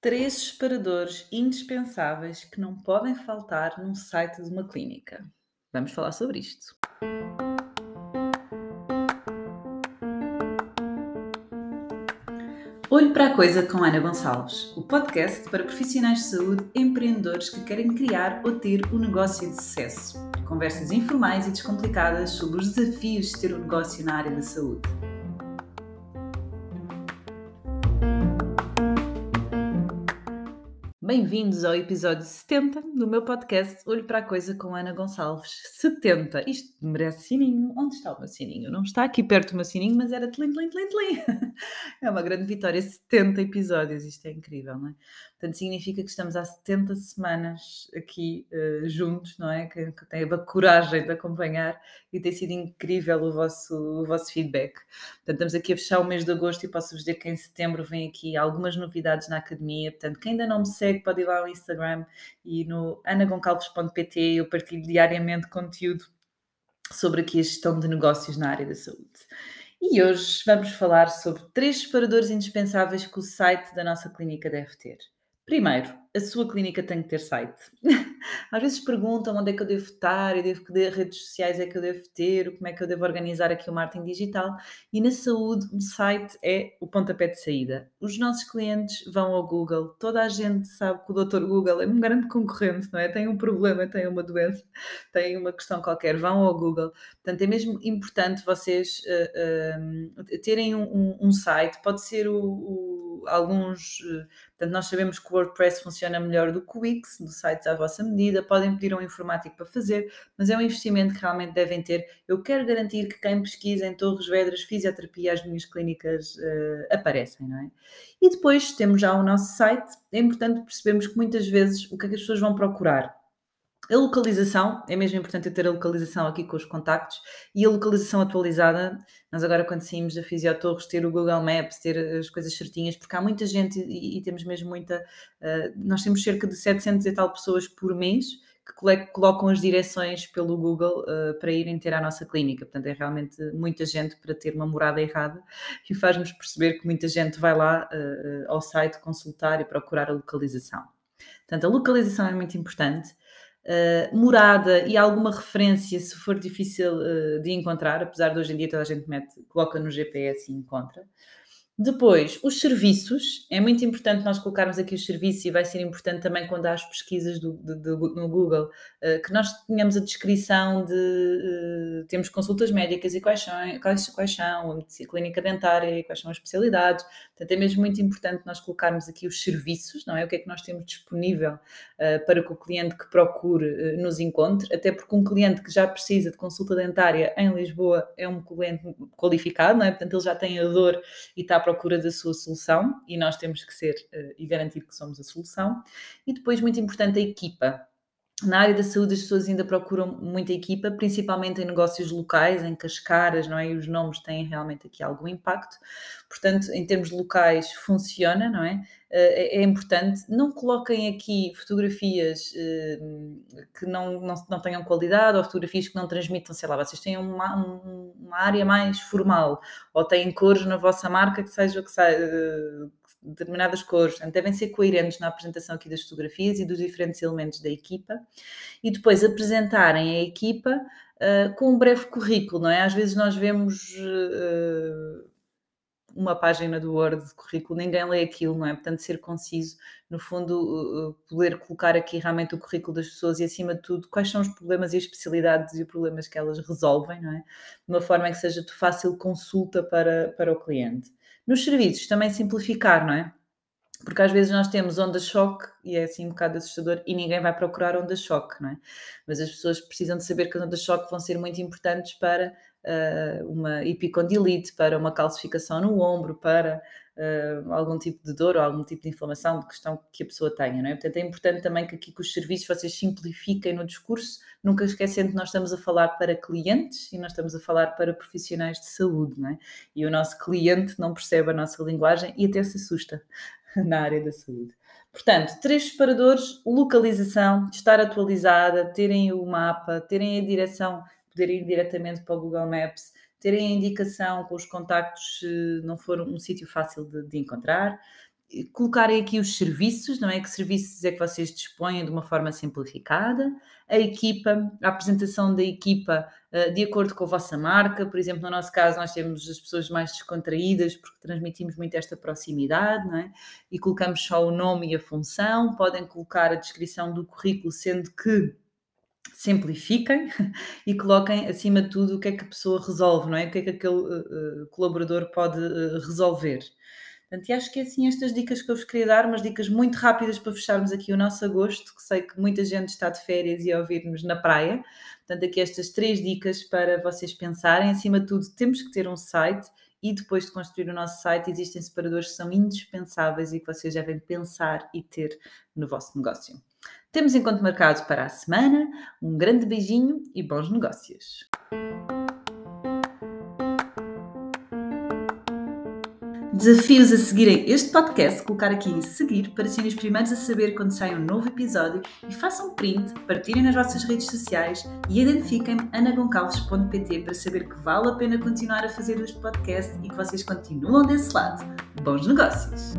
Três separadores indispensáveis que não podem faltar num site de uma clínica. Vamos falar sobre isto. Olho para a Coisa com Ana Gonçalves, o podcast para profissionais de saúde empreendedores que querem criar ou ter um negócio de sucesso. Conversas informais e descomplicadas sobre os desafios de ter um negócio na área da saúde. Bem-vindos ao episódio 70 do meu podcast Olho para a Coisa com Ana Gonçalves. 70. Isto merece sininho. Onde está o meu sininho? Não está aqui perto do meu sininho, mas era tlim, tlim, tlim, tlim. É uma grande vitória. 70 episódios. Isto é incrível, não é? Portanto, significa que estamos há 70 semanas aqui uh, juntos, não é? Que, que a coragem de acompanhar e tem sido incrível o vosso, o vosso feedback. Portanto, estamos aqui a fechar o mês de agosto e posso-vos dizer que em setembro vem aqui algumas novidades na academia. Portanto, quem ainda não me segue pode ir lá ao Instagram e no anagoncalves.pt eu partilho diariamente conteúdo sobre aqui a gestão de negócios na área da saúde. E hoje vamos falar sobre três separadores indispensáveis que o site da nossa clínica deve ter. Primeiro, a sua clínica tem que ter site. Às vezes perguntam onde é que eu devo estar, eu devo que redes sociais é que eu devo ter, como é que eu devo organizar aqui o marketing digital. E na saúde, um site é o pontapé de saída. Os nossos clientes vão ao Google, toda a gente sabe que o Dr. Google é um grande concorrente, não é? Tem um problema, tem uma doença, tem uma questão qualquer, vão ao Google. Portanto, é mesmo importante vocês uh, uh, terem um, um, um, site, pode ser o, o alguns. Portanto, nós sabemos que o WordPress funciona melhor do que o Wix, do site à vossa medida, podem pedir a um informático para fazer, mas é um investimento que realmente devem ter. Eu quero garantir que quem pesquisa em Torres Vedras, fisioterapia, as minhas clínicas uh, aparecem, não é? E depois temos já o nosso site, é importante percebermos que muitas vezes o que é que as pessoas vão procurar? A localização, é mesmo importante ter a localização aqui com os contactos e a localização atualizada. Nós agora quando saímos da Fisiotorres, ter o Google Maps, ter as coisas certinhas, porque há muita gente e, e temos mesmo muita... Uh, nós temos cerca de 700 e tal pessoas por mês que colocam as direções pelo Google uh, para irem ter à nossa clínica. Portanto, é realmente muita gente para ter uma morada errada e faz-nos perceber que muita gente vai lá uh, ao site consultar e procurar a localização. Portanto, a localização é muito importante uh, morada e alguma referência, se for difícil uh, de encontrar, apesar de hoje em dia toda a gente mete, coloca no GPS e encontra. Depois, os serviços. É muito importante nós colocarmos aqui os serviços e vai ser importante também quando há as pesquisas do, no Google uh, que nós tenhamos a descrição de uh, temos consultas médicas e quais são, quais, quais são a clínica dentária e quais são as especialidades. Portanto, é mesmo muito importante nós colocarmos aqui os serviços, não é? O que é que nós temos disponível uh, para que o cliente que procure nos encontre, até porque um cliente que já precisa de consulta dentária em Lisboa é um cliente qualificado, não é? Portanto, ele já tem a dor e está procura da sua solução e nós temos que ser uh, e garantir que somos a solução. E depois, muito importante, a equipa. Na área da saúde, as pessoas ainda procuram muita equipa, principalmente em negócios locais, em que as caras não é? e os nomes têm realmente aqui algum impacto. Portanto, em termos locais, funciona, não é? Eh, é, é importante. Não coloquem aqui fotografias eh, que não, não, não tenham qualidade ou fotografias que não transmitam, sei lá, vocês têm uma, uma área mais formal ou têm cores na vossa marca que seja que seja determinadas cores, Portanto, devem ser coerentes na apresentação aqui das fotografias e dos diferentes elementos da equipa, e depois apresentarem a equipa uh, com um breve currículo, não é? Às vezes nós vemos uh, uma página do Word de currículo, ninguém lê aquilo, não é? Portanto, ser conciso, no fundo, uh, poder colocar aqui realmente o currículo das pessoas e, acima de tudo, quais são os problemas e as especialidades e os problemas que elas resolvem, não é? De uma forma que seja de fácil consulta para, para o cliente. Nos serviços, também simplificar, não é? Porque às vezes nós temos onda-choque e é assim um bocado assustador e ninguém vai procurar onda-choque, não é? Mas as pessoas precisam de saber que as ondas-choque vão ser muito importantes para uh, uma epicondilite, para uma calcificação no ombro, para uh, algum tipo de dor ou algum tipo de inflamação de questão que a pessoa tenha, não é? Portanto, é importante também que aqui com os serviços vocês simplifiquem no discurso, nunca esquecendo que nós estamos a falar para clientes e nós estamos a falar para profissionais de saúde, não é? E o nosso cliente não percebe a nossa linguagem e até se assusta na área da saúde. Portanto, três separadores, localização, estar atualizada, terem o mapa, terem a direção, poderem ir diretamente para o Google Maps, terem a indicação com os contactos se não for um sítio fácil de, de encontrar, colocarem aqui os serviços, não é? Que serviços é que vocês dispõem de uma forma simplificada, a equipa, a apresentação da equipa uh, de acordo com a vossa marca, por exemplo, no nosso caso nós temos as pessoas mais descontraídas porque transmitimos muito esta proximidade, não é? E colocamos só o nome e a função, podem colocar a descrição do currículo, sendo que simplifiquem e coloquem acima de tudo o que é que a pessoa resolve, não é? O que é que aquele uh, colaborador pode uh, resolver. Portanto, e acho que é assim estas dicas que eu vos queria dar, umas dicas muito rápidas para fecharmos aqui o nosso agosto, que sei que muita gente está de férias e a ouvir-nos na praia. Portanto, aqui estas três dicas para vocês pensarem. Acima de tudo, temos que ter um site e depois de construir o nosso site, existem separadores que são indispensáveis e que vocês devem pensar e ter no vosso negócio. Temos encontro marcado para a semana. Um grande beijinho e bons negócios! Desafios a seguirem este podcast, colocar aqui em seguir para serem os primeiros a saber quando sai um novo episódio e façam print, partilhem nas vossas redes sociais e identifiquem-me anagoncalves.pt para saber que vale a pena continuar a fazer este podcast e que vocês continuam desse lado. Bons negócios!